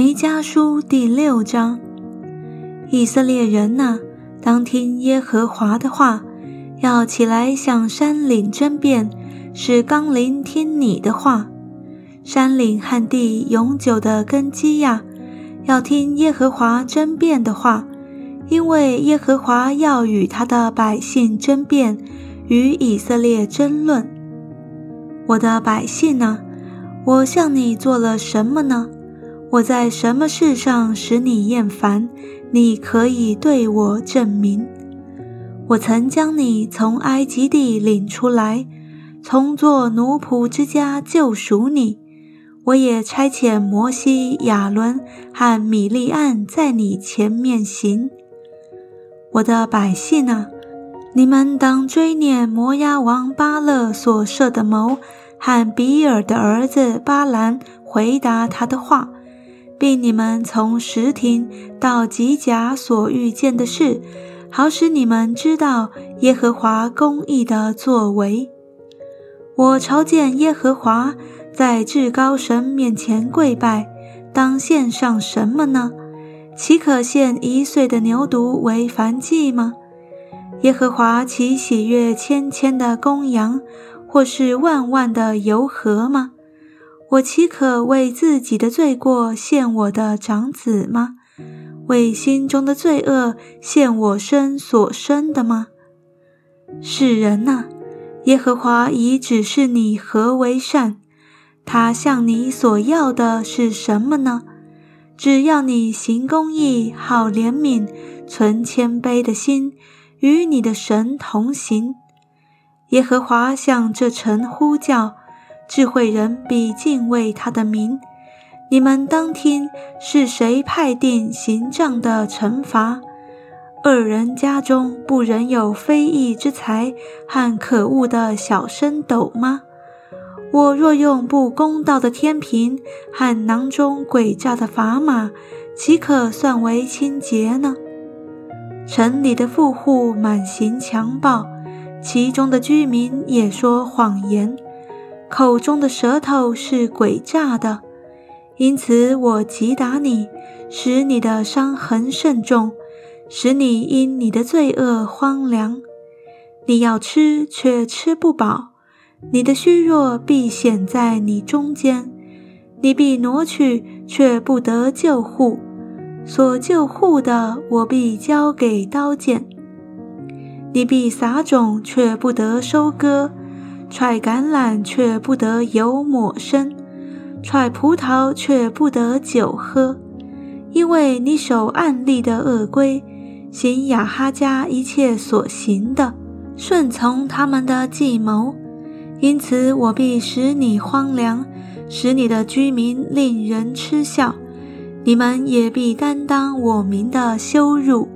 弥迦书第六章：以色列人呐，当听耶和华的话，要起来向山岭争辩，使冈林听你的话。山岭和地永久的根基呀，要听耶和华争辩的话，因为耶和华要与他的百姓争辩，与以色列争论。我的百姓呢，我向你做了什么呢？我在什么事上使你厌烦？你可以对我证明。我曾将你从埃及地领出来，从做奴仆之家救赎你。我也差遣摩西、亚伦和米利暗在你前面行。我的百姓啊，你们当追念摩押王巴勒所设的谋，和比尔的儿子巴兰回答他的话。并你们从石亭到吉甲所遇见的事，好使你们知道耶和华公义的作为。我朝见耶和华，在至高神面前跪拜，当献上什么呢？岂可献一岁的牛犊为燔祭吗？耶和华岂喜悦千千的公羊，或是万万的油河吗？我岂可为自己的罪过献我的长子吗？为心中的罪恶献我身所生的吗？世人呐，耶和华已指示你何为善，他向你所要的是什么呢？只要你行公义，好怜悯，存谦卑的心，与你的神同行。耶和华向这城呼叫。智慧人必敬畏他的名。你们当听，是谁派定行杖的惩罚？恶人家中不仍有非义之财和可恶的小升斗吗？我若用不公道的天平和囊中诡诈的砝码，岂可算为清洁呢？城里的富户满行强暴，其中的居民也说谎言。口中的舌头是诡诈的，因此我击打你，使你的伤痕甚重，使你因你的罪恶荒凉。你要吃却吃不饱，你的虚弱必显在你中间，你必挪去却不得救护，所救护的我必交给刀剑。你必撒种却不得收割。踹橄榄却不得油抹身，踹葡萄却不得酒喝，因为你守暗立的恶规，行亚哈家一切所行的，顺从他们的计谋，因此我必使你荒凉，使你的居民令人嗤笑，你们也必担当我民的羞辱。